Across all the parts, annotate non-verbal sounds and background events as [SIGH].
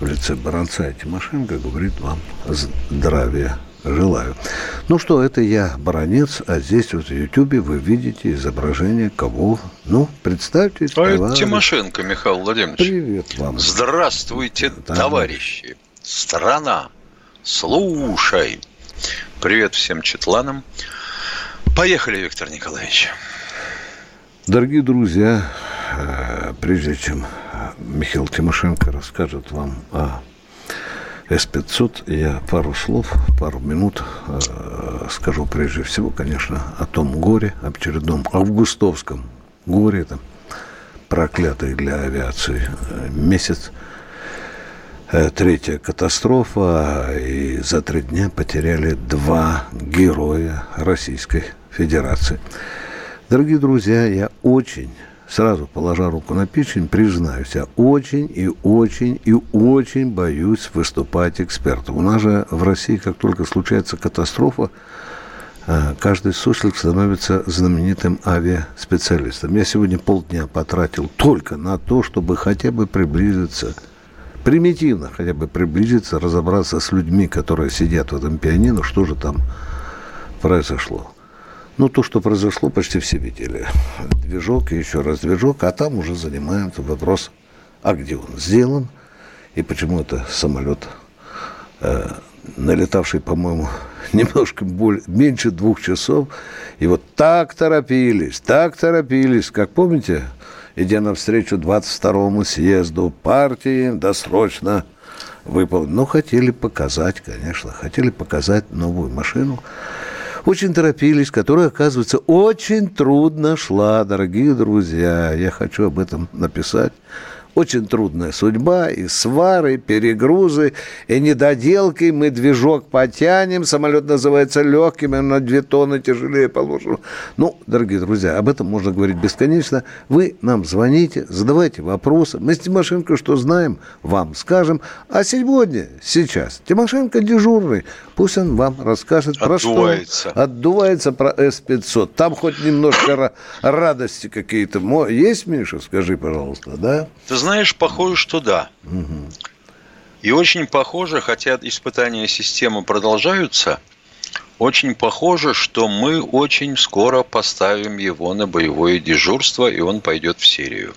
в лице Баранца и Тимошенко говорит вам здравия желаю. Ну что, это я, Баранец, а здесь вот в Ютубе вы видите изображение кого? Ну, представьте. А это Тимошенко, Михаил Владимирович. Привет вам. Здравствуйте, да. товарищи. Страна, слушай. Привет всем четланам. Поехали, Виктор Николаевич. Дорогие друзья, э, прежде чем Михаил Тимошенко расскажет вам о С-500, я пару слов, пару минут э, скажу прежде всего, конечно, о том горе, очередном августовском горе, это проклятый для авиации э, месяц – Э, третья катастрофа, и за три дня потеряли два героя Российской Федерации. Дорогие друзья, я очень, сразу положа руку на печень, признаюсь, я очень и очень и очень боюсь выступать экспертом. У нас же в России, как только случается катастрофа, э, каждый суслик становится знаменитым авиаспециалистом. Я сегодня полдня потратил только на то, чтобы хотя бы приблизиться примитивно хотя бы приблизиться, разобраться с людьми, которые сидят в этом пианино, что же там произошло. Ну, то, что произошло, почти все видели. Движок и еще раз движок, а там уже занимаемся вопрос, а где он сделан, и почему это самолет, э, налетавший, по-моему, [LAUGHS] немножко более, меньше двух часов, и вот так торопились, так торопились, как помните, идя навстречу 22-му съезду партии, досрочно выполнить. Ну, хотели показать, конечно, хотели показать новую машину. Очень торопились, которая, оказывается, очень трудно шла, дорогие друзья. Я хочу об этом написать очень трудная судьба, и свары, перегрузы, и недоделки. Мы движок потянем, самолет называется легким, он на две тонны тяжелее положено. Ну, дорогие друзья, об этом можно говорить бесконечно. Вы нам звоните, задавайте вопросы. Мы с Тимошенко что знаем, вам скажем. А сегодня, сейчас, Тимошенко дежурный. Пусть он вам расскажет Отдувается. про что. Отдувается про С-500. Там хоть немножко радости какие-то. Есть, Миша, скажи, пожалуйста, да? Ты знаешь, знаешь, похоже, что да. И очень похоже, хотя испытания системы продолжаются, очень похоже, что мы очень скоро поставим его на боевое дежурство, и он пойдет в Сирию.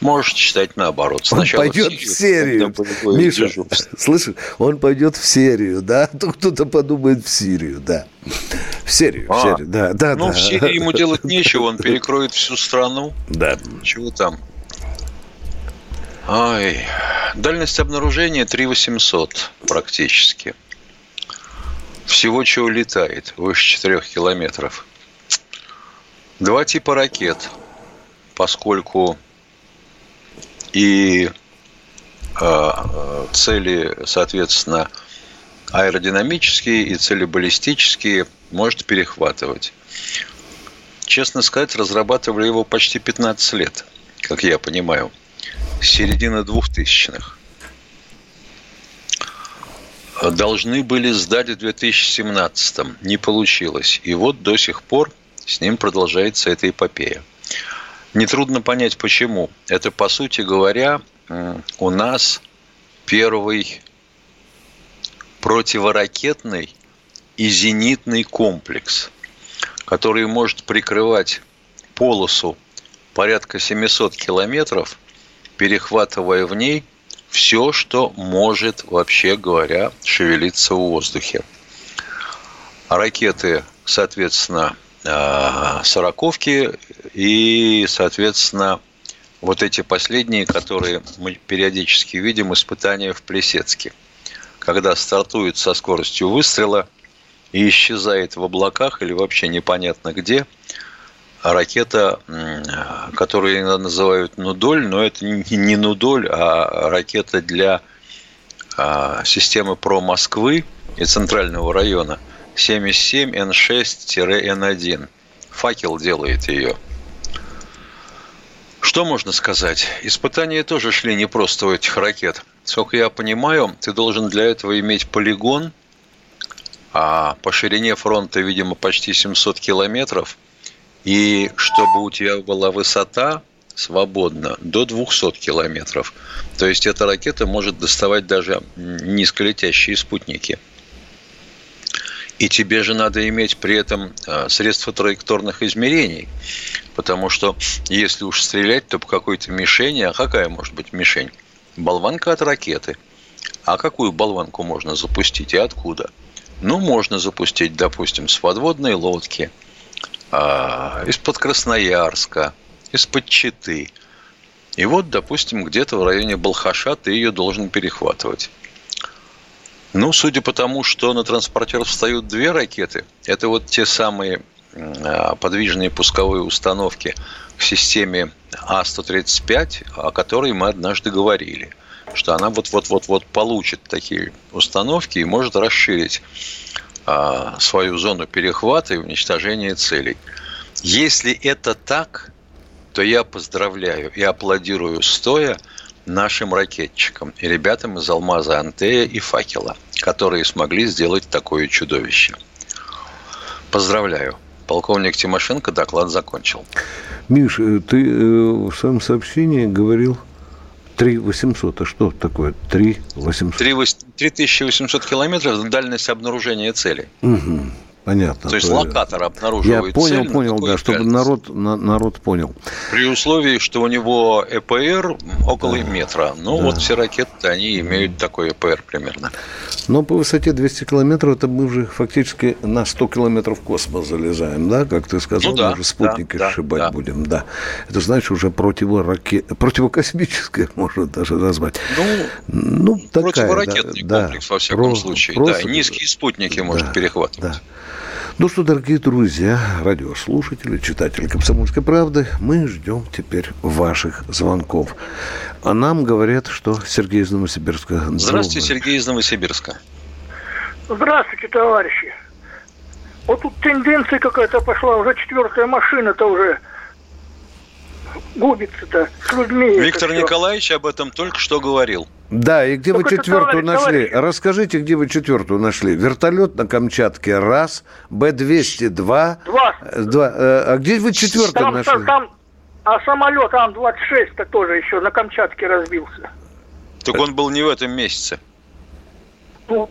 Можешь читать наоборот. Сначала он пойдет в Сирию. В Сирию. Миша, дежурство. [LAUGHS] слышишь, он пойдет в Сирию, да? [LAUGHS] То кто-то подумает в Сирию, да. В Сирию, а, в Сирию, да, да, ну, да. в Сирии ему делать [LAUGHS] нечего, он перекроет всю страну. Да. Чего там? Ай, дальность обнаружения 3800 практически. Всего чего летает, выше 4 километров. Два типа ракет, поскольку и э, цели, соответственно, аэродинамические и цели баллистические может перехватывать. Честно сказать, разрабатывали его почти 15 лет, как я понимаю середины двухтысячных. Должны были сдать в 2017 не получилось. И вот до сих пор с ним продолжается эта эпопея. Нетрудно понять, почему. Это, по сути говоря, у нас первый противоракетный и зенитный комплекс, который может прикрывать полосу порядка 700 километров – перехватывая в ней все, что может, вообще говоря, шевелиться в воздухе. Ракеты, соответственно, э, сороковки и, соответственно, вот эти последние, которые мы периодически видим, испытания в Плесецке. Когда стартует со скоростью выстрела и исчезает в облаках или вообще непонятно где – ракета, которую называют Нудоль, но это не Нудоль, а ракета для а, системы ПРО Москвы и центрального района 77N6-N1. Факел делает ее. Что можно сказать? Испытания тоже шли не просто у этих ракет. Сколько я понимаю, ты должен для этого иметь полигон, а по ширине фронта, видимо, почти 700 километров, и чтобы у тебя была высота свободно до 200 километров. То есть эта ракета может доставать даже низколетящие спутники. И тебе же надо иметь при этом а, средства траекторных измерений. Потому что если уж стрелять, то по какой-то мишени, а какая может быть мишень? Болванка от ракеты. А какую болванку можно запустить и откуда? Ну, можно запустить, допустим, с подводной лодки, из-под Красноярска, из-под Читы. И вот, допустим, где-то в районе Балхаша ты ее должен перехватывать. Ну, судя по тому, что на транспортер встают две ракеты, это вот те самые а, подвижные пусковые установки к системе А-135, о которой мы однажды говорили, что она вот-вот-вот-вот получит такие установки и может расширить а, свою зону перехвата и уничтожения целей. Если это так, то я поздравляю и аплодирую стоя нашим ракетчикам и ребятам из «Алмаза Антея» и «Факела», которые смогли сделать такое чудовище. Поздравляю. Полковник Тимошенко доклад закончил. Миш, э, ты э, в своем сообщении говорил 3 800. А что такое 3 800? 3800 километров – дальность обнаружения цели. Угу. Понятно. То есть то локатор обнаруживает Я понял, цель, понял, да, чтобы народ, на, народ понял. При условии, что у него ЭПР около да. метра. Ну, да. вот все ракеты, они имеют такой ЭПР примерно. Но по высоте 200 километров, это мы уже фактически на 100 километров в космос залезаем, да? Как ты сказал, ну, да, мы уже спутники да, сшибать да. будем, да. Это значит уже противоракет... противокосмическое, [LAUGHS] можно даже назвать. Ну, ну такая, противоракетный да, комплекс, да, во всяком про, случае. Просто, да, низкие спутники да, может перехватывать. Да. Ну что, дорогие друзья, радиослушатели, читатели «Комсомольской правды», мы ждем теперь ваших звонков. А нам говорят, что Сергей из Новосибирска. Здравствуйте, Сергей из Новосибирска. Здравствуйте, товарищи. Вот тут тенденция какая-то пошла, уже четвертая машина-то уже губится-то с людьми. Виктор Николаевич об этом только что говорил. Да, и где так вы четвертую товарищ, нашли? Товарищ. Расскажите, где вы четвертую нашли? Вертолет на Камчатке раз, Б-202. Два. Два. Э, а где вы четвертую там, нашли? Там, а самолет Ан-26 тоже еще на Камчатке разбился. Так он был не в этом месяце. Ну,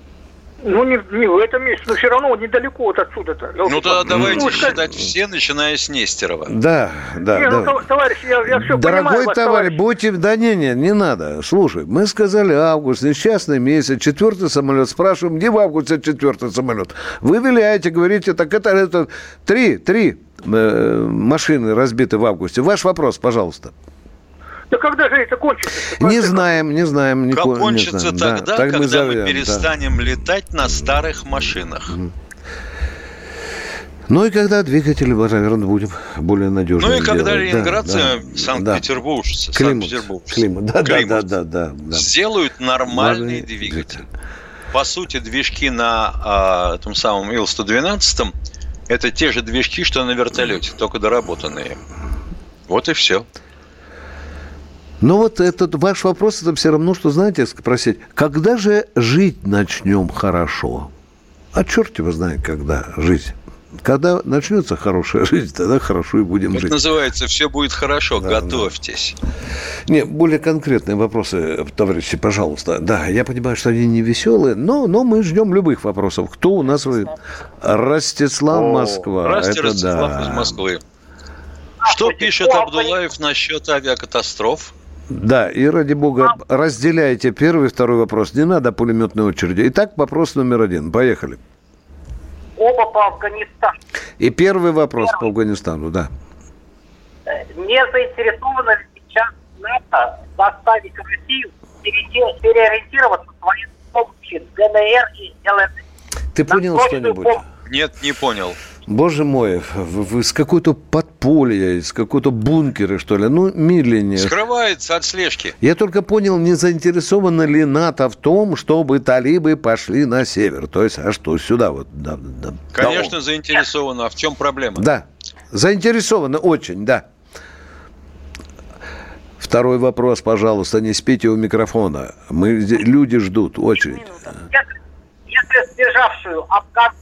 ну, не, не в этом месте, но все равно недалеко вот отсюда-то. Ну, тогда давайте ну, считать все, начиная с Нестерова. Да, да. Не, ну, да. Ну, товарищ, я, я все Дорогой понимаю вас, товарищ, будьте... Да не, не, не надо. Слушай, мы сказали август, несчастный месяц, четвертый самолет. Спрашиваем, где в августе четвертый самолет? Вы виляете, говорите, так это, это три, три э, машины разбиты в августе. Ваш вопрос, пожалуйста. Да когда же это кончится? Не знаем, не знаем. Не, кончится не знаем. тогда, да, так когда мы, зовем, мы перестанем да. летать на старых машинах. Ну и когда двигатели, наверное, будем более надежными. Ну и когда делать. ленинградцы, да, да, Санкт-Петербург, да. Санкт-Петербург, Климат, да, Климат, да, да, да, да, сделают нормальный двигатель. По сути, движки на а, том самом Ил-112 это те же движки, что на вертолете, только доработанные. Вот и все. Но вот этот ваш вопрос, это все равно, что, знаете, спросить, когда же жить начнем хорошо? А черт его знает, когда жить. Когда начнется хорошая жизнь, тогда хорошо и будем Это жить. называется «все будет хорошо, да, готовьтесь». Да. Не, более конкретные вопросы, товарищи, пожалуйста. Да, я понимаю, что они не веселые, но, но мы ждем любых вопросов. Кто у нас? Ростислав, Москва. Здравствуйте, Ростислав да. из Москвы. Что пишет Абдулаев насчет авиакатастроф? Да, и ради бога, разделяйте первый и второй вопрос. Не надо пулеметной очереди. Итак, вопрос номер один. Поехали. Оба по Афганистану. И первый вопрос первый. по Афганистану, да. Э, не заинтересована сейчас НАТО заставить Россию переориентироваться в военной помощи ДНР и ЛНР. Ты понял что-нибудь? Нет, не понял. Боже мой, вы с какой-то подполья, из какой-то бункера, что ли? Ну, медленнее. Скрывается от слежки. Я только понял, не заинтересована ли НАТО в том, чтобы талибы пошли на север. То есть, а что, сюда вот? Да, да, Конечно, да. заинтересована. А в чем проблема? Да, заинтересована очень, да. Второй вопрос, пожалуйста, не спите у микрофона. Мы, люди ждут очередь. Если сбежавшую обкатывать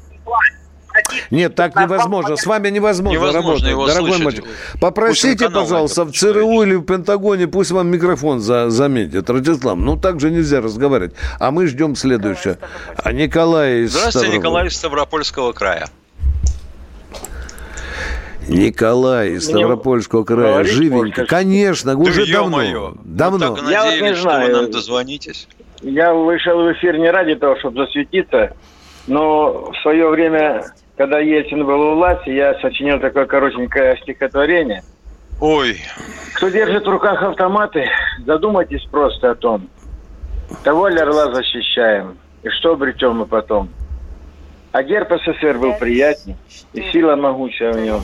нет, так невозможно. С вами невозможно, невозможно работать. Его Дорогой мальчик, попросите, пожалуйста, в ЦРУ или в Пентагоне, пусть вам микрофон за, заметят. Радислав, ну так же нельзя разговаривать. А мы ждем следующее. А Николай из Здравствуйте, Ставрополя. Николай из Ставропольского края. Николай из Ставропольского края, живенько. Конечно, да уже давно. Давно. Мы так надеялись, Я не знаю. что вы нам дозвонитесь. Я вышел в эфир не ради того, чтобы засветиться, но в свое время когда Ельцин был у власти, я сочинил такое коротенькое стихотворение. Ой. Кто держит в руках автоматы, задумайтесь просто о том, того ли орла защищаем, и что обретем мы потом. А герб СССР был приятней, и сила могучая в нем.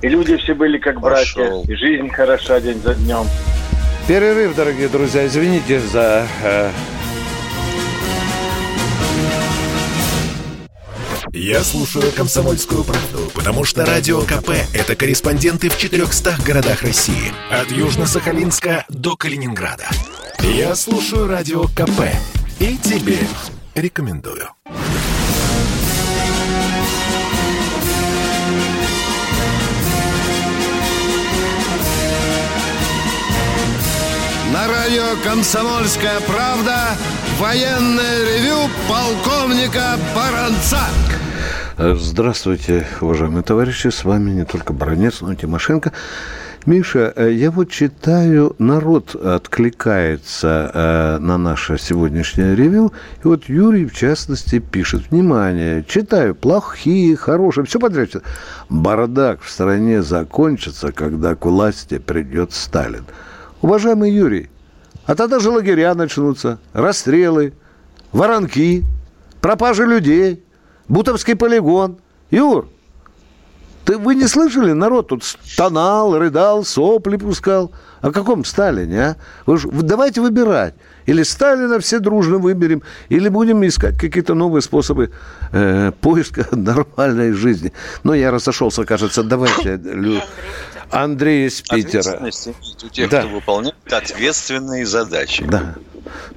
И люди все были как Пошел. братья, и жизнь хороша день за днем. Перерыв, дорогие друзья, извините за э, Я слушаю «Комсомольскую правду», потому что «Радио КП» — это корреспонденты в 400 городах России. От Южно-Сахалинска до Калининграда. Я слушаю «Радио КП» и тебе рекомендую. На радио «Комсомольская правда» военное ревю полковника Баранца. Здравствуйте, уважаемые товарищи. С вами не только Бронец, но и Тимошенко. Миша, э, я вот читаю, народ откликается э, на наше сегодняшнее ревю. И вот Юрий, в частности, пишет, внимание, читаю, плохие, хорошие, все подряд. Бардак в стране закончится, когда к власти придет Сталин. Уважаемый Юрий, а тогда же лагеря начнутся, расстрелы, воронки, пропажи людей – Бутовский полигон. Юр, ты, вы не слышали? Народ тут стонал, рыдал, сопли пускал. О каком Сталине, а? Вы ж, давайте выбирать. Или Сталина все дружно выберем, или будем искать какие-то новые способы э, поиска [LAUGHS] нормальной жизни. Но я разошелся, кажется, давайте. Андрей из Питера. у тех, да. кто выполняет ответственные задачи. Да.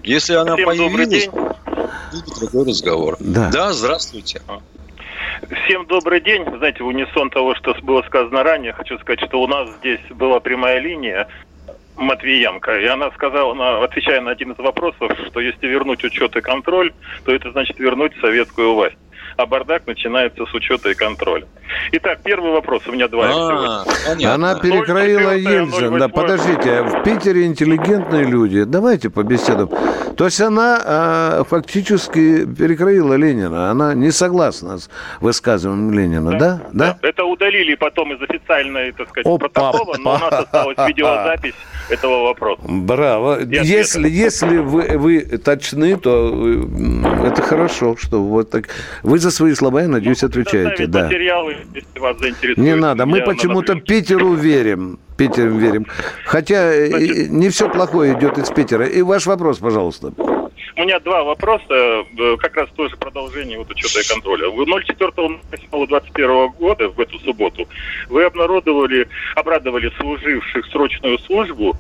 Если она Всем появилась, будет другой разговор. Да. да, здравствуйте. Всем добрый день. Знаете, в унисон того, что было сказано ранее, хочу сказать, что у нас здесь была прямая линия Матвиенко, и она сказала, она, отвечая на один из вопросов, что если вернуть учет и контроль, то это значит вернуть советскую власть а бардак начинается с учета и контроля. Итак, первый вопрос. У меня два. А, Она перекроила Ельцин. Да, подождите, в Питере интеллигентные люди. Давайте побеседуем. То есть она а, фактически перекроила Ленина. Она не согласна с высказыванием Ленина, да? Да. да? да. Это удалили потом из официальной, так сказать, Опа. протокола, но у нас осталась видеозапись этого вопроса. Браво. Если, если вы, вы точны, то э, это хорошо, что вот так. Вы за свои слова, я надеюсь, ну, отвечаете. Да. Материалы, если вас заинтересует. Не надо, мы почему-то Питеру верим. Питером верим. Хотя э, Значит, не все плохое идет из Питера. И ваш вопрос, пожалуйста. У меня два вопроса, э, как раз тоже продолжение вот учета и контроля. 04.08.21 года, в эту субботу, вы обнародовали, обрадовали служивших срочную службу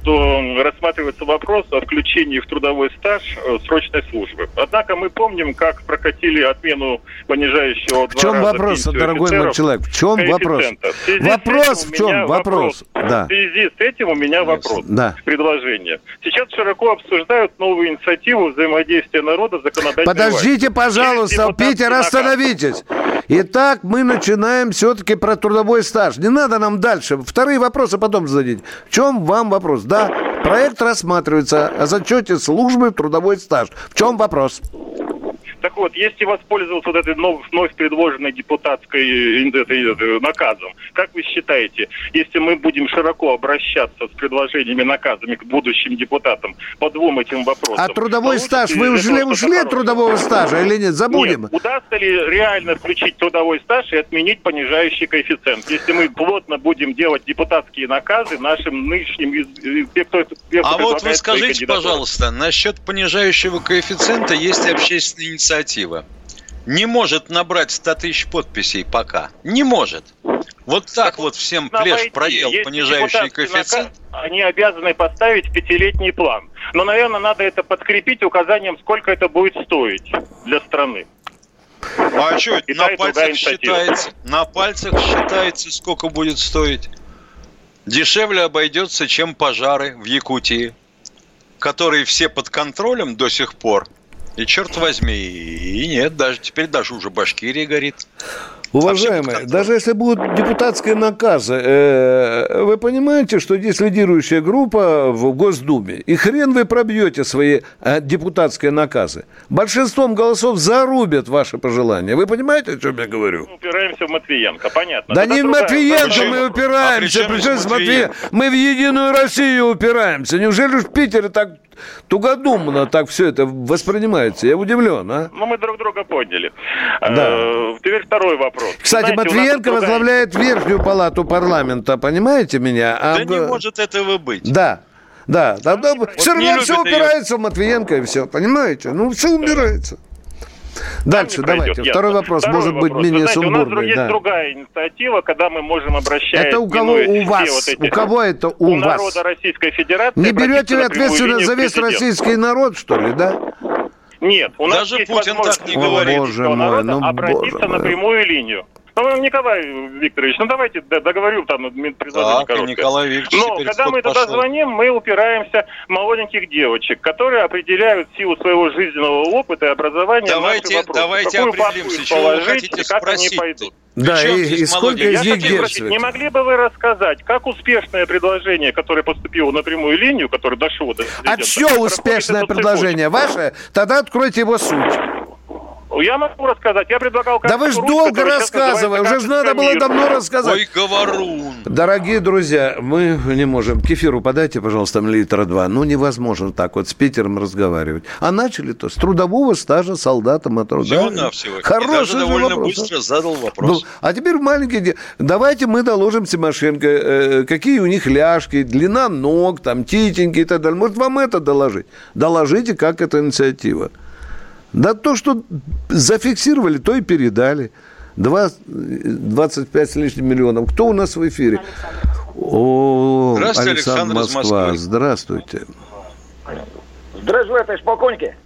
что рассматривается вопрос о включении в трудовой стаж э, срочной службы. Однако мы помним, как прокатили отмену понижающего В чем вопрос, дорогой мой человек? В чем вопрос? В вопрос в чем? Вопрос. Да. В связи с этим у меня вопрос. Да. Предложение. Сейчас широко обсуждают новую инициативу взаимодействия народа законодательной Подождите, пожалуйста, Питер, остановитесь. Итак, мы начинаем все-таки про трудовой стаж. Не надо нам дальше. Вторые вопросы потом зададите. В чем вам вопрос? Да, проект рассматривается о зачете службы в трудовой стаж. В чем вопрос? Так вот, если воспользоваться вот этой вновь, вновь предложенной депутатской этой, этой, наказом, как вы считаете, если мы будем широко обращаться с предложениями наказами к будущим депутатам по двум этим вопросам? А трудовой стаж, вы ушли, ушли от трудового стажа или нет? Забудем. Нет, удастся ли реально включить трудовой стаж и отменить понижающий коэффициент, если мы плотно будем делать депутатские наказы нашим нынешним... Те, кто, те, кто а вот вы скажите, пожалуйста, насчет понижающего коэффициента есть общественная инициатива. Не может набрать 100 тысяч подписей пока. Не может. Вот так, так вот всем плешь проел понижающий коэффициент. Наказ, они обязаны поставить пятилетний план. Но, наверное, надо это подкрепить указанием, сколько это будет стоить для страны. А что, на пальцах считается? На пальцах считается, сколько будет стоить. Дешевле обойдется, чем пожары в Якутии, которые все под контролем до сих пор. И черт возьми, и нет, даже теперь даже уже Башкирия горит. Уважаемые, даже если будут депутатские наказы, э, вы понимаете, что здесь лидирующая группа в Госдуме, и хрен вы пробьете свои э, депутатские наказы. Большинством голосов зарубят ваши пожелания. Вы понимаете, о чем я говорю? Мы упираемся в Матвиенко, понятно. Да Это не в Матвиенко а мы упираемся, а при чем Матвиенко? Мы в Единую Россию упираемся. Неужели в Питере так тугодумно так все это воспринимается. Я удивлен, а? Ну, мы друг друга поняли. Да. Э, теперь второй вопрос. Кстати, Знаете, Матвиенко другая... возглавляет Верхнюю палату парламента, понимаете меня? А... Да не может этого быть. Да. Да, да, да. Вот все равно все упирается ее. в Матвиенко и все, понимаете? Ну, все убирается. Дальше, давайте. Пройдет. Второй вопрос, Второй может вопрос. быть, менее знаете, сумбурный. У нас есть да. другая инициатива, когда мы можем обращаться... Это у кого у вас? Вот эти, у кого это у, у вас? народа Российской Федерации. Не берете ответственность за весь российский народ, что ли, да? Нет, у нас Даже есть Путин так не говорит. Боже мой, ну, обратиться боже на прямую линию. Ну, Николай Викторович, ну давайте договорю там предложение так, Николай Викторович, Но когда мы туда пошел. звоним, мы упираемся в молоденьких девочек, которые определяют силу своего жизненного опыта и образования давайте, Давайте Какую определимся, чего вы хотите как спросить они пойдут. Да, и, и сколько из них девственниц? Не могли бы вы рассказать, как успешное предложение, которое поступило на прямую линию, которое дошло до А что успешное предложение? Ваше? Тогда откройте его суть. Я могу рассказать. Я предлагал... Да вы ж долго рассказывай. Уже же надо было давно рассказать. Ой, говорун. Дорогие друзья, мы не можем. Кефиру подайте, пожалуйста, литра два. Ну, невозможно так вот с Питером разговаривать. А начали-то с трудового стажа солдата мотора. Всего-навсего. Хороший И даже довольно вопрос, быстро задал вопрос. Ну, а теперь маленький... Давайте мы доложим Тимошенко, э, какие у них ляжки, длина ног, там, титеньки и так далее. Может, вам это доложить? Доложите, как эта инициатива. Да то, что зафиксировали, то и передали. 20, 25 с лишним миллионов. Кто у нас в эфире? О, Здравствуйте, Александр, Александр Москва. Здравствуйте. Здравствуйте, товарищ полковники.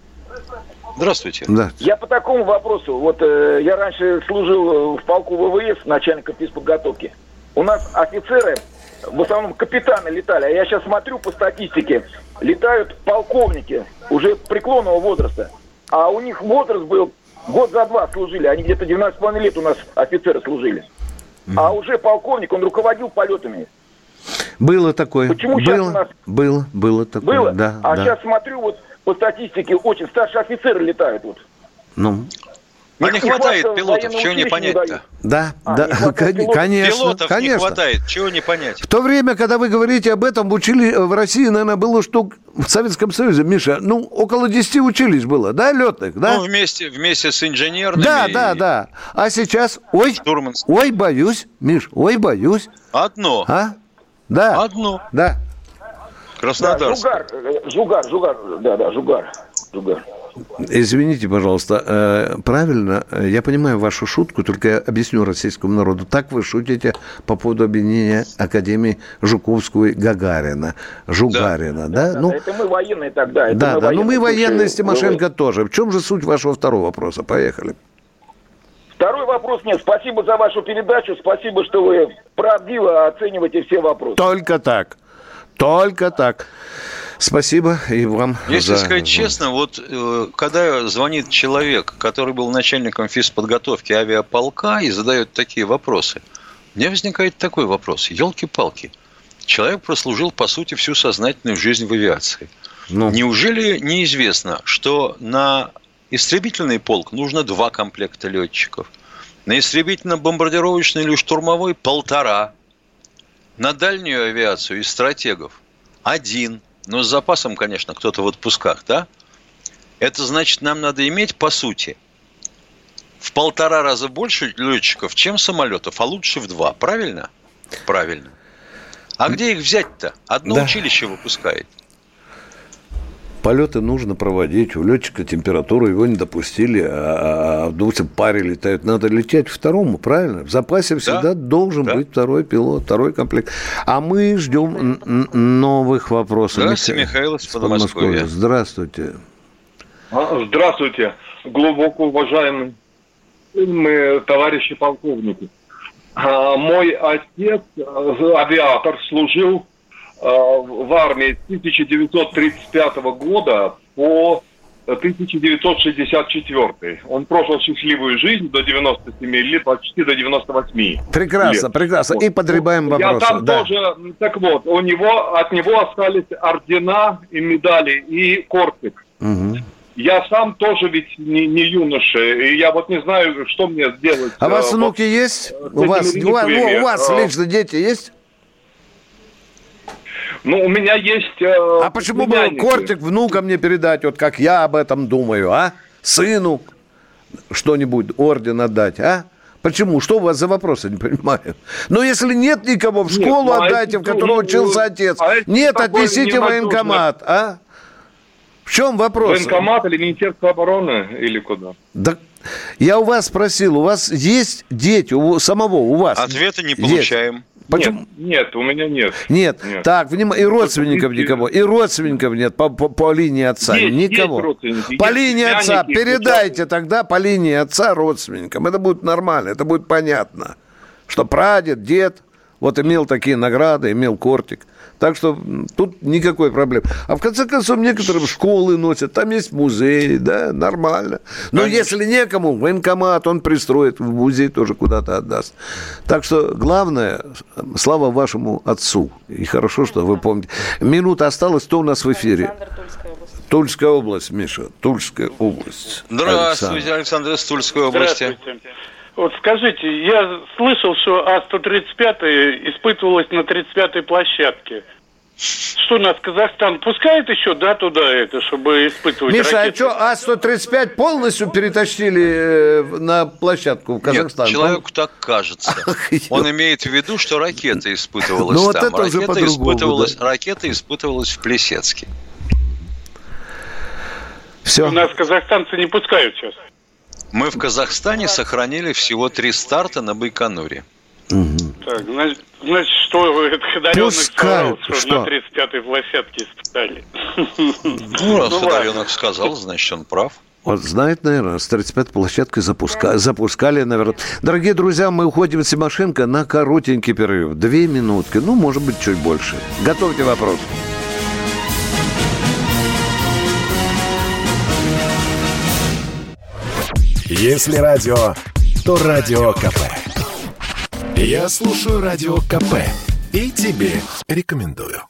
Здравствуйте. Да. Я по такому вопросу. Вот э, я раньше служил в полку ВВС, начальником физподготовки. У нас офицеры, в основном капитаны летали. А я сейчас смотрю по статистике, летают полковники уже преклонного возраста. А у них возраст был год за два служили. Они где-то 12,5 лет у нас офицеры служили. А уже полковник, он руководил полетами. Было такое. Почему было, сейчас у нас... Было, было такое, было? да. А да. сейчас смотрю, вот по статистике, очень старшие офицеры летают вот. Ну, ну, не, не хватает пилотов, чего не понять-то? Да, а, да, конечно. Пилотов конечно. не хватает, чего не понять? В то время, когда вы говорите об этом, учили в России, наверное, было штук в Советском Союзе, Миша, ну, около 10 училищ было, да, летных, да? Ну, вместе, вместе с инженерными. Да, да, да. А сейчас, ой, Штурманским. ой, боюсь, Миш, ой, боюсь. Одно. А? Да. Одно. Да. Краснодар. Да, Жугар, Жугар, Жугар, да, да, Жугар, Жугар. Извините, пожалуйста, э, правильно, я понимаю вашу шутку, только я объясню российскому народу. Так вы шутите по поводу объединения Академии Жуковского и Гагарина. Жугарина, да? да? ну, это мы военные тогда. да, мы да, ну мы военные с Тимошенко тоже. В чем же суть вашего второго вопроса? Поехали. Второй вопрос нет. Спасибо за вашу передачу. Спасибо, что вы правдиво оцениваете все вопросы. Только так. Только так. Спасибо и вам. Если за... сказать честно, вот э, когда звонит человек, который был начальником физподготовки авиаполка и задает такие вопросы, у меня возникает такой вопрос. Елки-палки. Человек прослужил, по сути, всю сознательную жизнь в авиации. Ну. Неужели неизвестно, что на истребительный полк нужно два комплекта летчиков. На истребительно-бомбардировочный или штурмовой – полтора. На дальнюю авиацию из стратегов – один. Но с запасом, конечно, кто-то в отпусках, да? Это значит, нам надо иметь, по сути, в полтора раза больше летчиков, чем самолетов, а лучше в два. Правильно? Правильно. А где их взять-то? Одно да. училище выпускает. Полеты нужно проводить. У летчика температуру его не допустили, а, а допустим, паре летают. Надо лететь второму, правильно? В запасе всегда да? должен да. быть второй пилот, второй комплект. А мы ждем новых вопросов. Здравствуйте, Михаил из Подмосковья. Здравствуйте. А, здравствуйте, глубоко уважаемый мы, товарищи полковники. А, мой отец, э, авиатор, служил в армии с 1935 года по 1964. Он прожил счастливую жизнь до 97 лет, почти до 98. Прекрасно, лет. прекрасно. Вот. И подребаем вопросы. Я там да. тоже, так вот, у него, от него остались ордена и медали и кортик. Угу. Я сам тоже ведь не, не юноша, и я вот не знаю, что мне сделать. А у вас э, внуки вот, есть? У вас, у, у вас лично дети есть? Ну, у меня есть... Э, а почему бы кортик внукам не передать, вот как я об этом думаю, а? Сыну что-нибудь, орден отдать, а? Почему? Что у вас за вопросы, не понимаю. Но если нет никого, в школу нет, ну, а отдайте, а в которой ну, учился отец. А нет, отнесите военкомат, а? В чем вопрос? Военкомат или Министерство обороны или куда? Да, я у вас спросил, у вас есть дети, у самого, у вас? Ответа не получаем. Есть. Почему? Нет, нет, у меня нет. Нет. нет. Так, внимание, и родственников есть, никого, и родственников нет по, по, по линии отца, есть, никого. Есть по линии отца передайте тогда по линии отца родственникам. Это будет нормально, это будет понятно, что прадед, дед, вот имел такие награды, имел кортик. Так что тут никакой проблемы. А в конце концов, некоторые школы носят, там есть музей, да, нормально. Но Конечно. если некому, военкомат он пристроит, в музей тоже куда-то отдаст. Так что главное, слава вашему отцу. И хорошо, что вы помните. Минута осталась, кто у нас в эфире? Тульская область, Миша, Тульская область. Здравствуйте, Александр, из Тульской области. Здравствуйте. Вот скажите, я слышал, что А-135 испытывалась на 35-й площадке. Что нас Казахстан пускает еще, да, туда это, чтобы испытывать Миша, ракеты? а что, А-135 полностью перетащили э, на площадку в Казахстан? Нет, человеку так кажется. [LAUGHS] Он имеет в виду, что ракета испытывалась ну, там. Вот это ракета, испытывалась, да. ракета испытывалась в Плесецке. Все. У нас казахстанцы не пускают сейчас. Мы в Казахстане сохранили всего три старта на Байконуре. Угу. Так, значит, значит, что вы одаренных сказал, что, что на 35-й площадке испытали? Ну, раз ну, одаренных сказал, значит, он прав. Вот знает, наверное, с 35-й площадкой запуска... запускали, наверное. Дорогие друзья, мы уходим с Тимошенко на коротенький перерыв. Две минутки, ну, может быть, чуть больше. Готовьте вопрос. Если радио, то радио КП. Я слушаю радио КП и тебе рекомендую.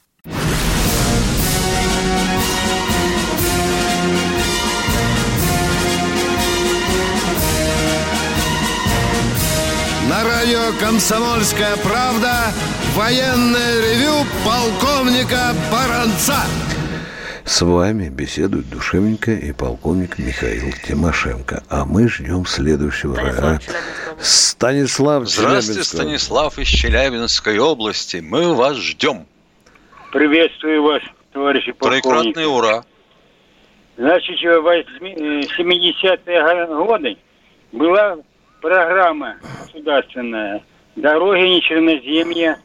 На радио «Комсомольская правда» военное ревю полковника Баранца. С вами беседует душевненько и полковник Михаил Тимошенко. А мы ждем следующего. Станислав, Станислав Здравствуйте, Станислав из Челябинской области. Мы вас ждем. Приветствую вас, товарищи полковники. Трикратный ура. Значит, в 70-е годы была программа государственная «Дороги нечерноземья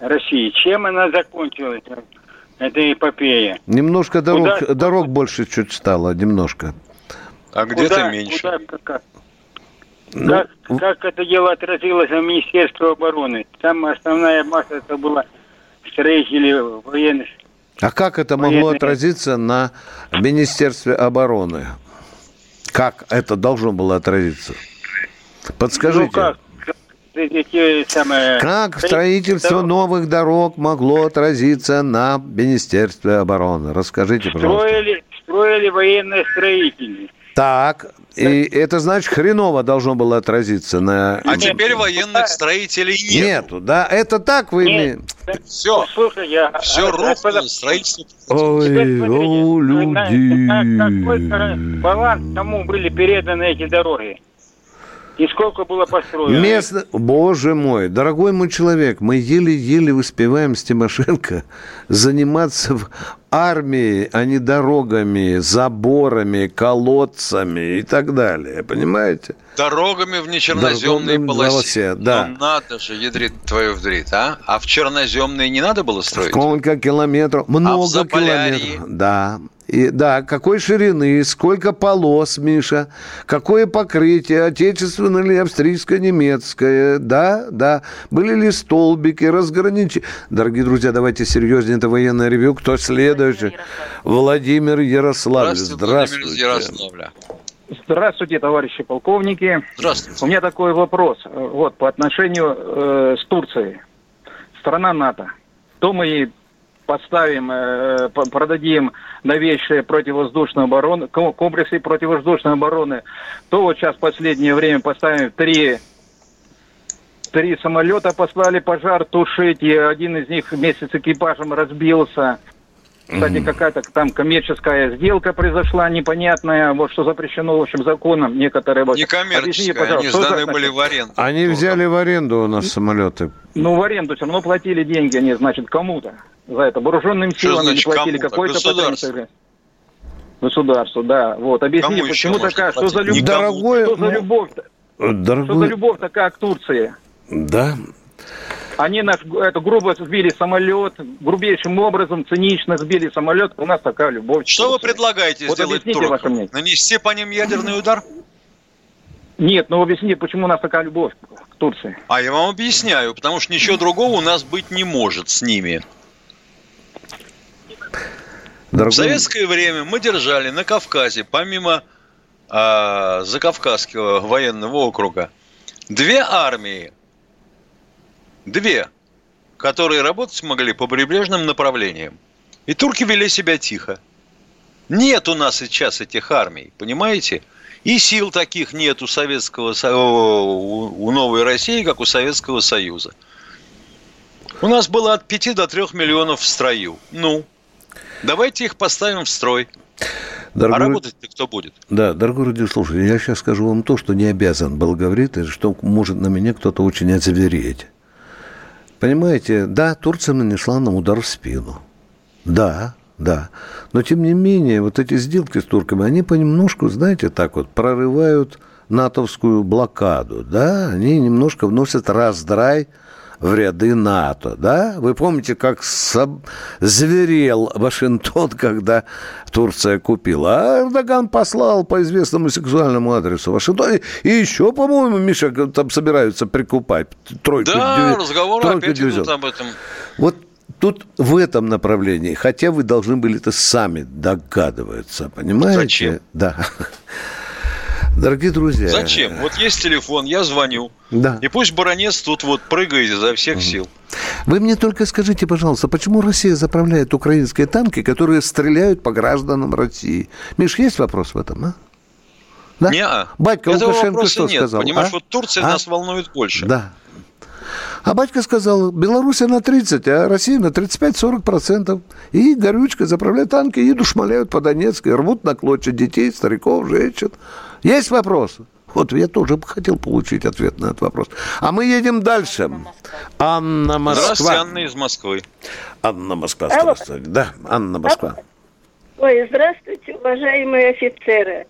России». Чем она закончилась? Это эпопея. Немножко дорог, куда, дорог больше чуть стало, немножко. А где-то меньше. Куда, как, ну, как, как это дело отразилось в Министерстве обороны? Там основная масса это была строители военных. А как это могло военных... отразиться на Министерстве обороны? Как это должно было отразиться? Подскажите. Ну как? Эти самые... Как строительство дорог... новых дорог могло отразиться на Министерстве обороны? Расскажите, пожалуйста. Строили, строили военные строители. Так, и это значит хреново должно было отразиться на... А теперь военных строителей нет. Нету, да? Это так вы Нет. имеете? Все, Слушай, я... все рухнуло, строительство. Ой, о, на- на- Какой люди. баланс кому были переданы эти дороги? И сколько было построено? Местно... Боже мой, дорогой мой человек, мы еле-еле успеваем с Тимошенко заниматься в армией, а не дорогами, заборами, колодцами и так далее. Понимаете? Дорогами в нечерноземной полосе. полосе, да. Ну, надо же, ядрит твою вдрит, а? А в черноземной не надо было строить? Сколько километров? Много Заполярье? километров. Да. И, да, какой ширины, сколько полос, Миша, какое покрытие, отечественное или австрийское, немецкое, да, да, были ли столбики, разграничения. Дорогие друзья, давайте серьезнее, это военное ревю. Кто следующий? Владимир Ярославль. Здравствуйте, Владимир. Ярославля. Здравствуйте, товарищи полковники. Здравствуйте. У меня такой вопрос. э, Вот, по отношению э, с Турцией. Страна НАТО. То мы ей подставим, э, продадим новейшие противовоздушные обороны, ко- комплексы противовоздушной обороны, то вот сейчас в последнее время поставим три Три самолета послали пожар тушить, и один из них вместе с экипажем разбился. Кстати, какая-то там коммерческая сделка произошла непонятная, вот что запрещено, в общем, законом некоторые. вот. Не Объясните, коммерческая, пожалуйста, они сданы были в аренду. Они взяли в аренду у нас самолеты. Ну, в аренду все равно платили деньги они, значит, кому-то за это. Вооруженным силам они платили какой-то потенциал. Государству, да. Вот, объясни, Кому почему такая, что за любовь. Дорогой, что за ну, любовь, что за любовь такая к Турции? да, Они наш, это грубо сбили самолет, грубейшим образом, цинично сбили самолет. У нас такая любовь. Что вы предлагаете Вот сделать объясните туркам? Нанести по ним ядерный удар? Нет, ну объясни, почему у нас такая любовь к Турции? А я вам объясняю, потому что ничего другого у нас быть не может с ними. В дорогой, советское время мы держали на Кавказе, помимо а, Закавказского военного округа, две армии. Две, которые работать могли по прибрежным направлениям. И турки вели себя тихо. Нет у нас сейчас этих армий, понимаете? И сил таких нет у Советского Со- у у новой России, как у Советского Союза. У нас было от 5 до 3 миллионов в строю. Ну, давайте их поставим в строй. А дорогой, работать-то кто будет? Да, дорогой радиослушатель, я сейчас скажу вам то, что не обязан был говорить, и что может на меня кто-то очень озвереть. Понимаете, да, Турция нанесла нам удар в спину. Да, да. Но, тем не менее, вот эти сделки с турками, они понемножку, знаете, так вот, прорывают натовскую блокаду, да, они немножко вносят раздрай в ряды НАТО, да? Вы помните, как соб- зверел Вашингтон, [LAUGHS] когда Турция купила, а Эрдоган послал по известному сексуальному адресу Вашингтон. И еще, по-моему, Миша, там собираются прикупать тройку Да, дивизион- разговоры тройку опять дивизион. идут об этом. Вот тут в этом направлении, хотя вы должны были это сами догадываться, понимаете? Зачем? Да. Дорогие друзья. Зачем? Вот есть телефон, я звоню. Да. И пусть баронец тут вот прыгает изо всех сил. Вы мне только скажите, пожалуйста, почему Россия заправляет украинские танки, которые стреляют по гражданам России? Миш, есть вопрос в этом, а? Да? Не-а. Батька Этого Лукашенко что нет. сказал? Понимаешь, а? вот Турция А? нас волнует больше. Да. А батька сказал, Беларусь на 30, а Россия на 35-40%. И горючка заправляют танки, едут, шмаляют по Донецку, рвут на клочья детей, стариков, женщин. Есть вопросы? Вот я тоже бы хотел получить ответ на этот вопрос. А мы едем дальше. Анна Здравствуйте, Москва. Анна из Москвы. Анна Москва, Алло. здравствуйте. Да, Анна Москва. Ой, здравствуйте, уважаемые офицеры.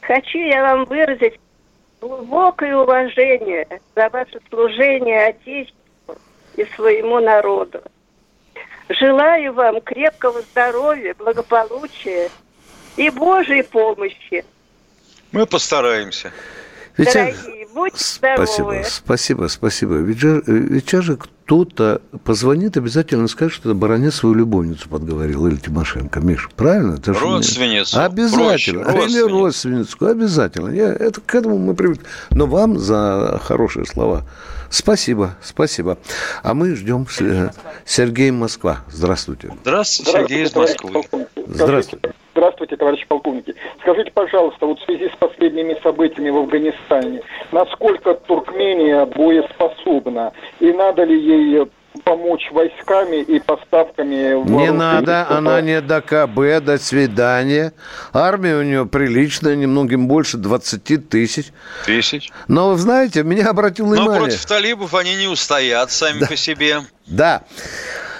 Хочу я вам выразить глубокое уважение за ваше служение Отечеству и своему народу. Желаю вам крепкого здоровья, благополучия и Божьей помощи. Мы постараемся. Ведь, Дорогие, будьте Спасибо, здоровы. спасибо, спасибо. Ведь же, ведь сейчас же кто-то позвонит, обязательно скажет, что это баронец свою любовницу подговорил, или Тимошенко. Миш, правильно? Это же не- Родственницу. Обязательно. Проще, или родственницу. родственницу. Обязательно. Я, это, к этому мы привыкли. Но вам за хорошие слова спасибо, спасибо. А мы ждем э, Сергей Москва. Здравствуйте. Здравствуйте, Сергей из Москвы. Здравствуйте. Здравствуйте, товарищи полковники. Скажите, пожалуйста, вот в связи с последними событиями в Афганистане, насколько Туркмения боеспособна и надо ли ей помочь войсками и поставками Не надо, она не до КБ, до свидания. Армия у нее приличная, немногим больше 20 тысяч. Тысяч. Но вы знаете, меня обратил Но внимание... против талибов они не устоят сами по себе. Да.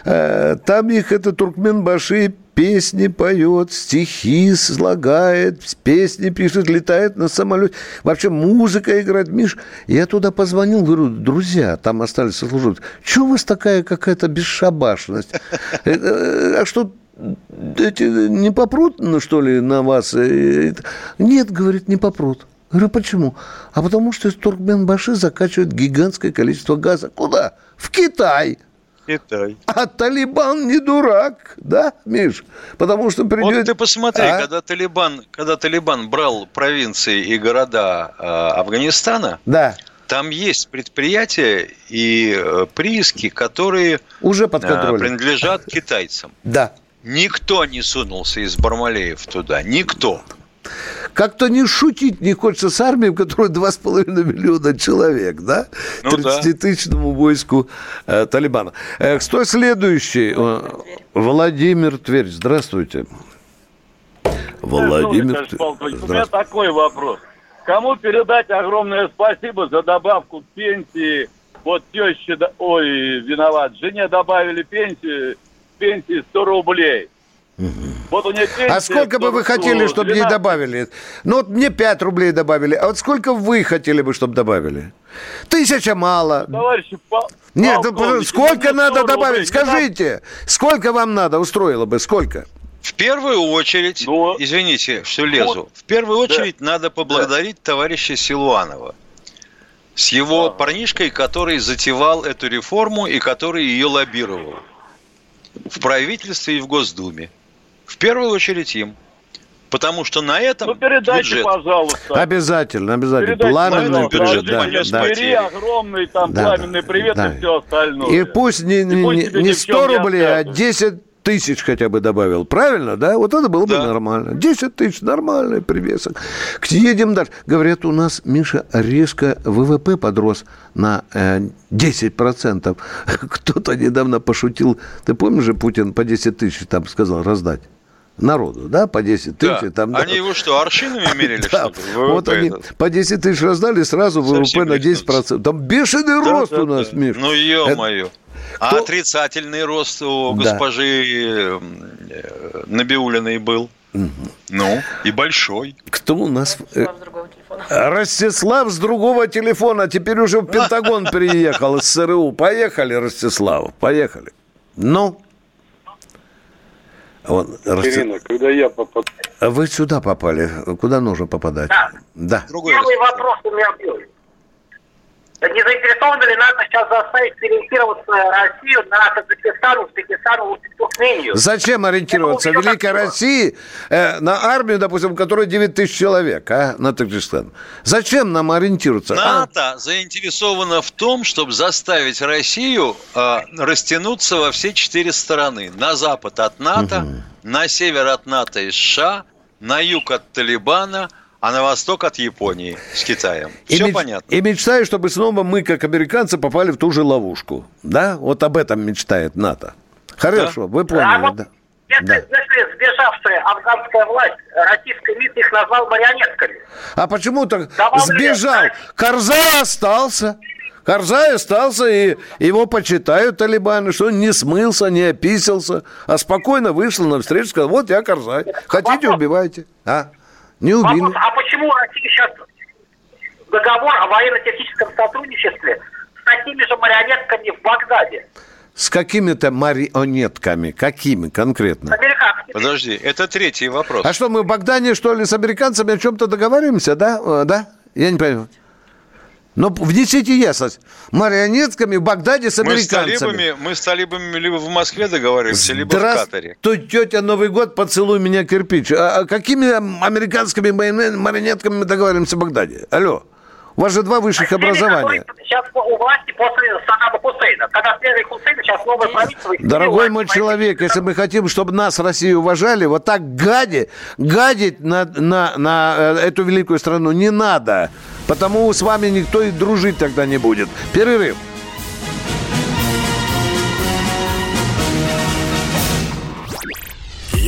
Э, Там их это Туркменбаши песни поет, стихи слагает, песни пишет, летает на самолете. Вообще музыка играет. Миш, я туда позвонил, говорю, друзья, там остались сослуживцы. Чего у вас такая какая-то бесшабашность? Э, э, А что, эти не попрут, ну, что ли, на вас? Э, Нет, говорит, не попрут. Говорю, почему? А потому что из Туркменбаши закачивают гигантское количество газа. Куда? В Китай. Китай. [LAUGHS] А Талибан не дурак, да, Миш? Потому что придет... Вот ты посмотри, А? когда Талибан, когда Талибан брал провинции и города э, Афганистана, Да. там есть предприятия и э, прииски, которые Уже под э, контролем. принадлежат китайцам. Да. Никто не сунулся из Бармалеев туда, никто. Как-то не шутить не хочется с армией, в которой 2,5 миллиона человек, да? Ну да. 30-тысячному войску э, Талибана. Э, кто следующий? Э, Владимир Тверь. Здравствуйте. Владимир Тверь. У меня такой вопрос. Кому передать огромное спасибо за добавку к пенсии? Вот теще, да- ой, виноват, жене добавили пенсию, пенсии 100 рублей. Вот у нее пенсия... А сколько бы вы 100, хотели, чтобы ей 12. добавили? Ну, вот мне 5 рублей добавили. А вот сколько вы хотели бы, чтобы добавили? Тысяча мало. Товарищи, Нет, да, полковники, сколько ну, надо 100 добавить? рублей, Скажите, сколько вам надо? Устроило бы? Сколько? В первую очередь, извините, что лезу, в первую очередь надо поблагодарить товарища Силуанова с его парнишкой, который затевал эту реформу и который ее лоббировал в правительстве и в Госдуме. В первую очередь им. Потому что на этом Ну, передайте, бюджет... пожалуйста. Обязательно, обязательно. Передайте, Пламенный бюджет, да, да. Твери огромный там Да, пламенный привет да. и все остальное. И пусть не, не, пусть не- не ни в 100 чем не рублей, а откажут. 10 тысяч хотя бы добавил. Правильно, да? Вот это было бы нормально. 10 тысяч, нормальный привесок. Едем дальше. Говорят, у нас, Миша, резко ВВП подрос на э, 10%. [LAUGHS] Кто-то недавно пошутил. Ты помнишь же, Путин по 10 тысяч там сказал раздать? Народу, да, по 10 Да. тысяч. Там, да. Они его что, аршинами [LAUGHS] мерили, Да, что ли? вот они этот? по 10 тысяч раздали, сразу ВВП на 10%. Там бешеный Да, рост да, у нас, да. Миш. Ну, ё-моё. А Кто- отрицательный рост у Да. госпожи э, Набиулиной был. Ну, и большой. Кто у нас? Э, Ростислав с другого телефона. Теперь уже в Пентагон [LAUGHS] переехал из СРУ. Поехали, Ростислав, поехали. Ну? Вот, Рости- Ирина, когда я попал... А Вы сюда попали. Куда нужно попадать? Да. Первый вопрос у меня был. Не заинтересованы ли НАТО сейчас заставить переориентироваться Россию на Таджикистан, Узбекистан, Туркмению? Зачем ориентироваться? Это Великой России э, на армию, допустим, в которой 9 тысяч человек, а, на Таджикистан. Зачем нам ориентироваться? А? НАТО заинтересовано в том, чтобы заставить Россию э, растянуться во все четыре стороны. На запад от НАТО, на север от НАТО и США, на юг от Талибана, а на восток от Японии с Китаем. И Все меч- понятно. И мечтаю, чтобы снова мы, как американцы, попали в ту же ловушку. Да? Вот об этом мечтает НАТО. Хорошо, вы А поняли, вот да. Если, Да. если сбежавшая афганская власть, российский МИД их назвал марионетками. А почему так сбежал? Карзай остался. Карзай остался, и его почитают талибаны, что он не смылся, не описался, а спокойно вышел на встречу, сказал, вот я Карзай, хотите, убивайте. А? Не убили. Вопрос, а почему Россия сейчас договор о военно-техническом сотрудничестве с такими же марионетками в Багдаде? С какими-то марионетками. Какими конкретно? Подожди, это третий вопрос. А что, мы в Богдане, что ли, с американцами о чем-то договариваемся, да? Э, Да? Я не понимаю. Ну, внесите ясность. Марионетками в Багдаде с Мы с, американцами. талибами, мы с талибами либо в Москве договариваемся, либо в Катаре. Здравствуй, тетя Новый год, поцелуй меня кирпич. А, а какими американскими марионе- марионетками мы договариваемся в Багдаде? Алло. У вас же два высших образования. Сейчас у власти после Саддама Хусейна. Когда сняли Хусейна, сейчас новое правительство... Дорогой мой человек, если мы хотим, чтобы нас, Россию, уважали, вот так гади, гадить на, на, на э, эту великую страну не надо. Потому с вами никто и дружить тогда не будет. Перерыв.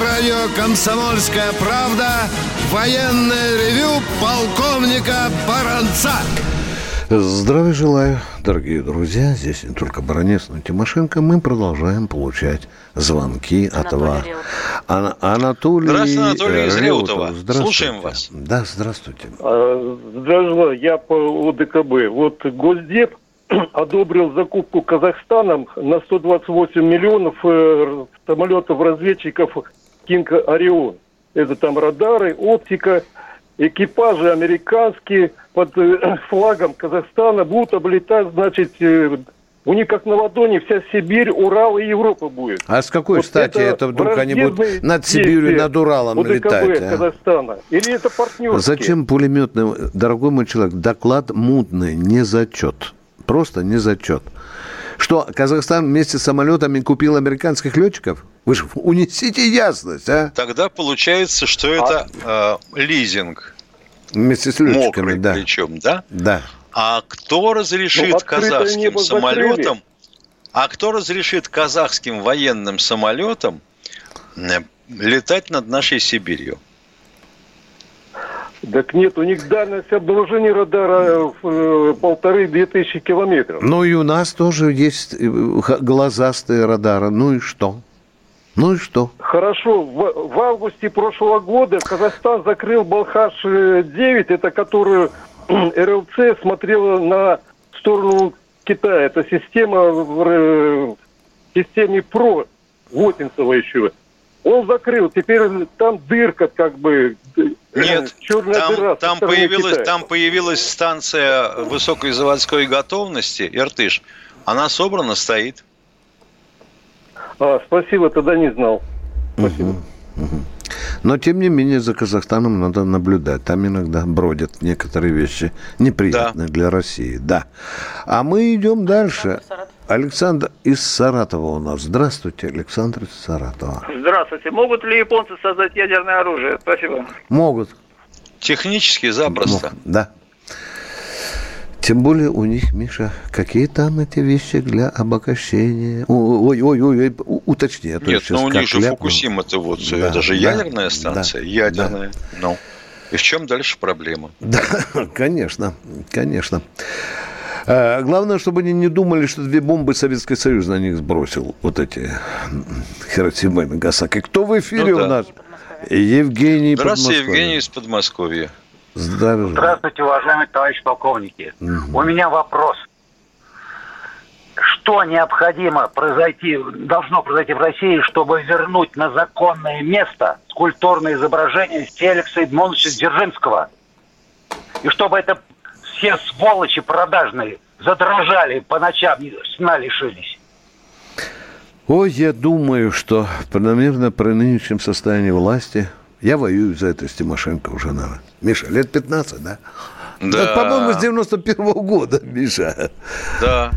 Радио «Комсомольская правда» военное ревю полковника Баранца. Здравия желаю, дорогие друзья. Здесь не только Баранец, но и Тимошенко. Мы продолжаем получать звонки от вас. Ана- Анатолий, Здравствуйте, Анатолий из Реутова. Здравствуйте. Слушаем вас. Да, здравствуйте. А, Здравствуйте, я по ОДКБ. Вот Госдеп [CLEARS THROAT] одобрил закупку Казахстаном на 128 миллионов э, самолетов-разведчиков Кинг Орион. Это там радары, оптика, экипажи американские под э, [CLEARS THROAT] флагом Казахстана будут облетать, значит, э, у них как на ладони вся Сибирь, Урал и Европа будет. А с какой Вот стати это, вдруг они будут над Сибирью, над Уралом ОДКБ летать? а? Казахстана. Или это партнерские? Зачем пулеметный, дорогой мой человек, доклад мутный, не зачет. Просто не зачет. Что, Казахстан вместе с самолетами купил американских летчиков? Вы же унесите ясность, а? Тогда получается, что это э, лизинг. Вместе с летчиками, Мокрый да. причем, да? Да. А кто разрешит Ну, казахским закрыли. самолетам, а кто разрешит казахским военным самолетам э, летать над нашей Сибирью? Так нет, у них дальность обнаружения радара в э, полторы-две тысячи километров. Ну и у нас тоже есть э, глазастые радары. Ну и что? Ну и что? Хорошо, в, в августе прошлого года Казахстан закрыл Балхаш-9, это которую РЛЦ смотрела на сторону Китая. Это система в, э, системе ПРО, Вотинцева еще. Он закрыл, теперь там дырка как бы. Нет, [LAUGHS] черная там, дыра там появилась, Китая. там появилась станция высокой заводской готовности, Иртыш. Она собрана, стоит. А, спасибо, тогда не знал. Спасибо. Но, тем не менее, за Казахстаном надо наблюдать. Там иногда бродят некоторые вещи неприятные для России. Да. А мы идем дальше. Александр из Саратова у нас. Здравствуйте, Александр из Саратова. Здравствуйте. Могут ли японцы создать ядерное оружие? Спасибо. Могут. Технически запросто. Да. Тем более у них, Миша, какие там эти вещи для обогащения? Ой, ой, ой, ой, у- уточни. а Нет, щас ну у них же ляпну. Фукусима-то вот, Да, это же да, ядерная да, станция, да. ядерная. Ну. И в чем дальше проблема? Да, [LAUGHS] конечно, конечно. А, Главное, чтобы они не думали, что две бомбы Советский Союз на них сбросил. Вот эти Хиросима и Нагасаки. Кто в эфире Ну да. у нас? Евгений Здравствуйте. Евгений из Подмосковья. Здравия. Здравствуйте, уважаемые товарищи полковники. У меня вопрос. Что необходимо произойти, должно произойти в России, чтобы вернуть на законное место скульптурное изображение Феликса Эдмоновича Дзержинского? И чтобы это все сволочи продажные задрожали по ночам, сна лишились. Ой, я думаю, что, наверное, при нынешнем состоянии власти, я воюю за это с Тимошенко уже, наверное. Миша, лет 15, да? Да. по-моему, с 91 года, Миша. Да.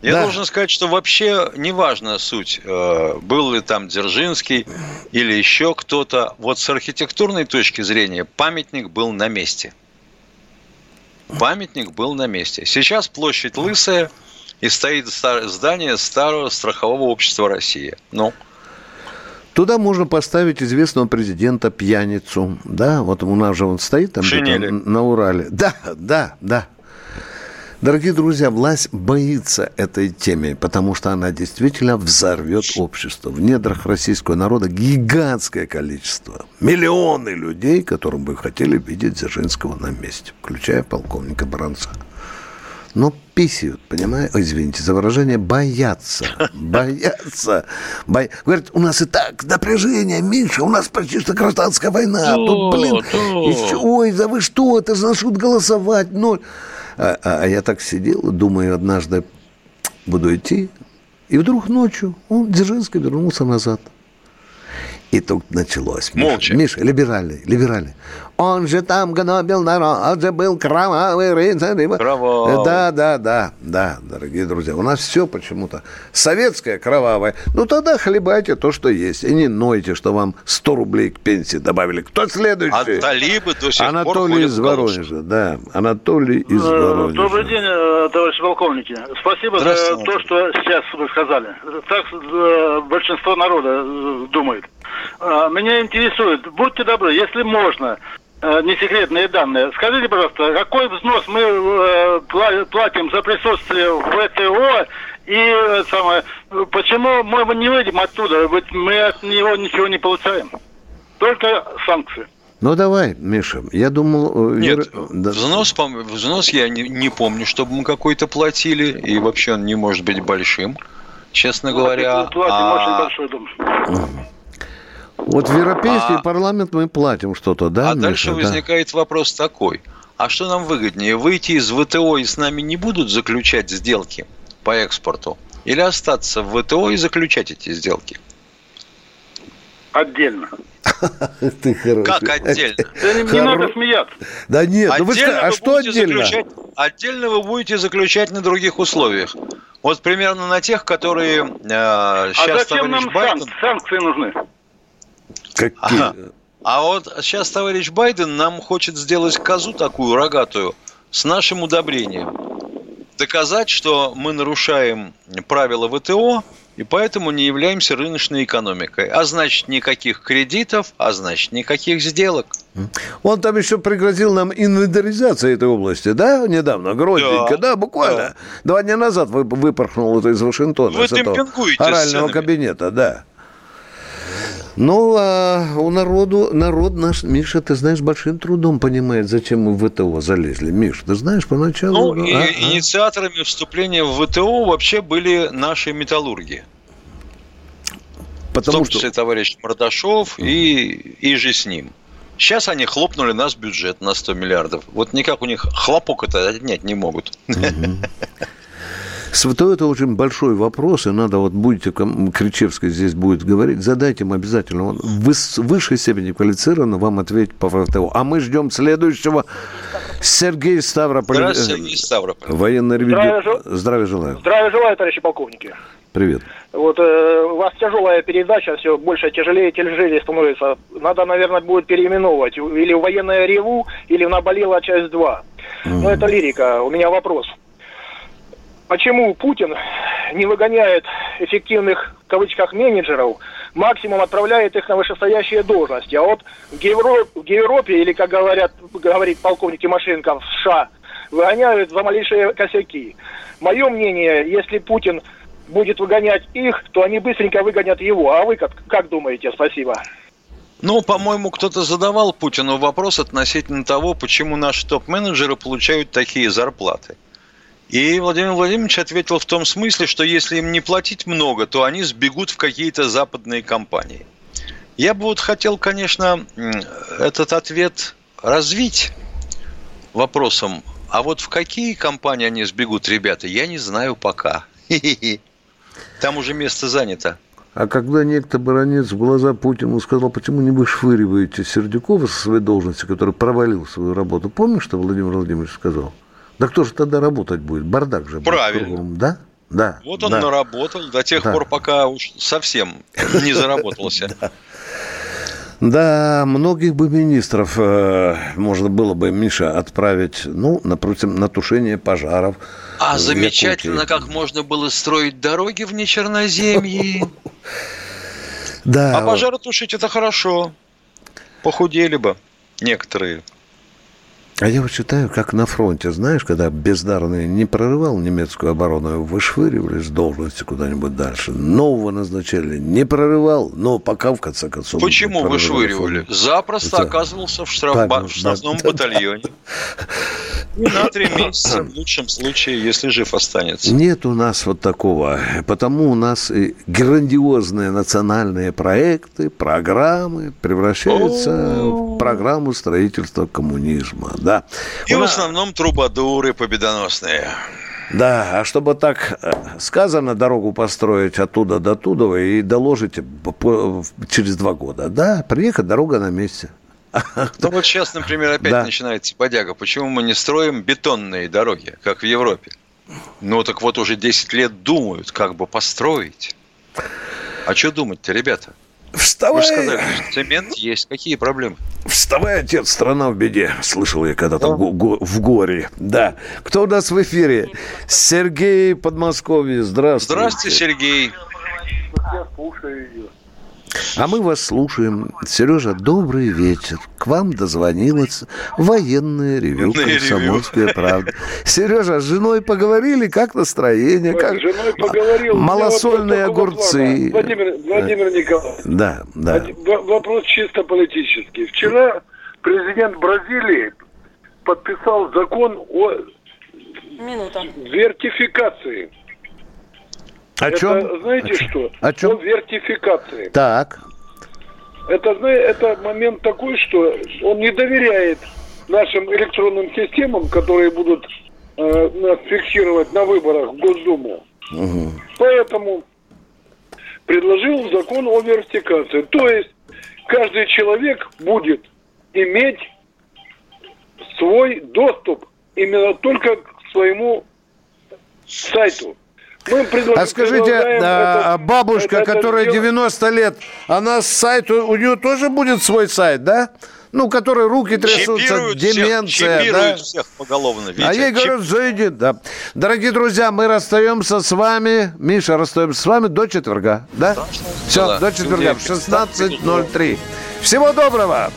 Я Да. должен сказать, что вообще неважно суть, э, был ли там Дзержинский или еще кто-то. Вот с архитектурной точки зрения памятник был на месте. Памятник был на месте. Сейчас площадь лысая, и стоит здание старого страхового общества России. Ну, Туда можно поставить известного президента пьяницу. Да, вот у нас же он стоит там на Урале. Да, да, да. Дорогие друзья, власть боится этой темы, потому что она действительно взорвет общество. В недрах российского народа гигантское количество, миллионы людей, которым бы хотели видеть Дзержинского на месте, включая полковника Бранца. но писают, понимаете? Ой, извините за выражение, боятся. [LAUGHS] Боятся. Бо... Говорят, у нас и так напряжение, Миша, у нас почти что гражданская война. Тут, блин, еще, ой, да вы что, это же голосовать, ноль. А, а, а я так сидел, думаю, однажды буду идти, и вдруг ночью он, Дзержинский, вернулся назад. И тут началось. Молча. Миша, либеральный, либеральный. Он же там гнобил народ, он же был кровавый рыцарь. Кровавый. Да, да, да, да, дорогие друзья. У нас все почему-то советское кровавое. Ну тогда хлебайте то, что есть. И не нойте, что вам 100 рублей к пенсии добавили. Кто следующий? А талибы до сих пор Анатолий ходят из. Воронежа, да. Анатолий из Э, Воронежа. Добрый день, э, товарищи полковники. Спасибо за то, что сейчас вы сказали. Так э, большинство народа думает. Меня интересует, будьте добры, если можно, не секретные данные, скажите, пожалуйста, какой взнос мы э, пла- платим за присутствие в ВТО и э, самое, почему мы не выйдем оттуда, ведь мы от него ничего не получаем. Только санкции. Ну давай, Миша, я думал... э, Нет, Вера- да. взнос, взнос я не, не помню, чтобы мы какой-то платили, и вообще он не может быть большим, честно говоря. Платим А- очень большой дом. Вот в Европейский А- парламент мы платим что-то, да, А дальше Миша? Да. возникает вопрос такой. А что нам выгоднее, выйти из ВТО и с нами не будут заключать сделки по экспорту? Или остаться в ВТО и заключать эти сделки? Отдельно. [LAUGHS] Ты хороший. Как отдельно? [LAUGHS] Да не, не надо смеяться. Да нет, ну вы Отдельно ска- а что отдельно? заключать- отдельно вы будете заключать на других условиях. Вот примерно на тех, которые э, А сейчас зачем товарищ нам Байден... санк- санкции нужны? Какие? А вот сейчас товарищ Байден нам хочет сделать козу такую рогатую с нашим удобрением. Доказать, что мы нарушаем правила ВТО и поэтому не являемся рыночной экономикой. А значит, никаких кредитов, а значит, никаких сделок. Он там еще пригрозил нам инвентаризацией этой области, да, недавно, грозненько, да, Да, буквально. Два дня назад вы, выпорхнул это из Вашингтона, Вы с этого орального с ценами. кабинета, да. Ну, а у народу, народ наш, Миша, ты знаешь, большим трудом понимает, зачем мы в ВТО залезли. Миш, ты знаешь, поначалу... Ну, и а, инициаторами вступления в ВТО вообще были наши металлурги. Потому в том что- числе товарищ Мордашов и, и же с ним. Сейчас они хлопнули нас бюджет на 100 миллиардов. Вот никак у них хлопок это отнять не могут. С ВТО это очень большой вопрос, и надо, вот будете, Кричевский здесь будет говорить, задайте им обязательно, он в выс- высшей степени квалифицированно вам ответить по ВТО. А мы ждем следующего. Сергей Ставрополь. Здравствуйте, э, Сергей Ставрополь. Военный ревизор. Здравия жел- Здравия желаю. Здравия желаю, товарищи полковники. Привет. Вот э, у вас тяжелая передача, все больше тяжелее, тяжелее становится. Надо, наверное, будет переименовывать. Или в военное реву, или в наболела часть 2. Ну, это лирика. У меня вопрос. Почему Путин не выгоняет эффективных, в кавычках, менеджеров, максимум отправляет их на вышестоящие должности? А вот в, Евро- в Европе, или, как говорят, говорит полковник Тимошенко, в США, выгоняют за малейшие косяки. Мое мнение, если Путин будет выгонять их, то они быстренько выгонят его. А вы как, как думаете? Спасибо. Ну, по-моему, кто-то задавал Путину вопрос относительно того, почему наши топ-менеджеры получают такие зарплаты. И Владимир Владимирович ответил в том смысле, что если им не платить много, то они сбегут в какие-то западные компании. Я бы вот хотел, конечно, этот ответ развить вопросом, а вот в какие компании они сбегут, ребята, я не знаю пока. Там уже место занято. А когда некто баронец в глаза Путину сказал, почему не вышвыриваете Сердюкова со своей должности, который провалил свою работу, помнишь, что Владимир Владимирович сказал? Да кто же тогда работать будет? Бардак же будет Правильно. кругом, да? Да. Вот он да. наработал до тех Да. пор, пока уж совсем не заработался. [LAUGHS] Да, многих бы министров э, можно было бы, Миша, отправить, ну, напротив, на тушение пожаров. А замечательно, как можно было строить дороги в Нечерноземье. [LAUGHS] Да. А пожары тушить это хорошо. Похудели бы некоторые. А я вот считаю, как на фронте, знаешь, когда бездарный не прорывал немецкую оборону, его вышвыривали с должности куда-нибудь дальше. Нового назначали, не прорывал, но пока в конце концов... Почему вышвыривали? Запросто Это- оказывался в, штрафба- Да, в штрафном да, [LAUGHS] да. батальоне. На три месяца в лучшем случае, если жив останется. Нет у нас вот такого. Потому у нас и грандиозные национальные проекты, программы превращаются в программу строительства коммунизма. Да. И в основном трубадуры победоносные. Да, а чтобы так э, сказано, дорогу построить оттуда до туда и доложите через два года. Да, приехать, дорога на месте. Ну вот сейчас, например, опять да. начинается подяга. Почему мы не строим бетонные дороги, как в Европе? Ну так вот уже 10 лет думают, как бы построить. А что думать-то, ребята? Вставай! Вы же сказали, цемент есть. Какие проблемы? Вставай, отец, страна в беде. Слышал я когда-то да. в горе. Да. Кто у нас в эфире? Сергей Подмосковье. Здравствуйте. Здравствуйте, Сергей. Я слушаю ее. А мы вас слушаем. Сережа, добрый вечер. К вам дозвонилась военная ревю «Комсомольская правда». Сережа, с женой поговорили? Как настроение? Как... С женой поговорил. Малосольные огурцы. Владимир, Владимир Николаевич. Да, да. Вопрос чисто политический. Вчера президент Бразилии подписал закон о Минута. вертификации. О это, чем? знаете О что? О чем? О вертификации. Так. Это, это момент такой, что он не доверяет нашим электронным системам, которые будут э, нас фиксировать на выборах в Госдуму. Угу. Поэтому предложил закон о вертификации. То есть каждый человек будет иметь свой доступ именно только к своему сайту. А скажите, а, это, бабушка, это, которая это 90 лет, она с сайта, у нее тоже будет свой сайт, да? Ну, который руки трясутся, чипируют деменция, всех, да? всех поголовно, Витя. А ей говорят, зайди, да. Дорогие друзья, мы расстаемся с вами, Миша, расстаемся с вами до четверга, да? Страшно. Все, да, до четверга в 16.03. Всего доброго!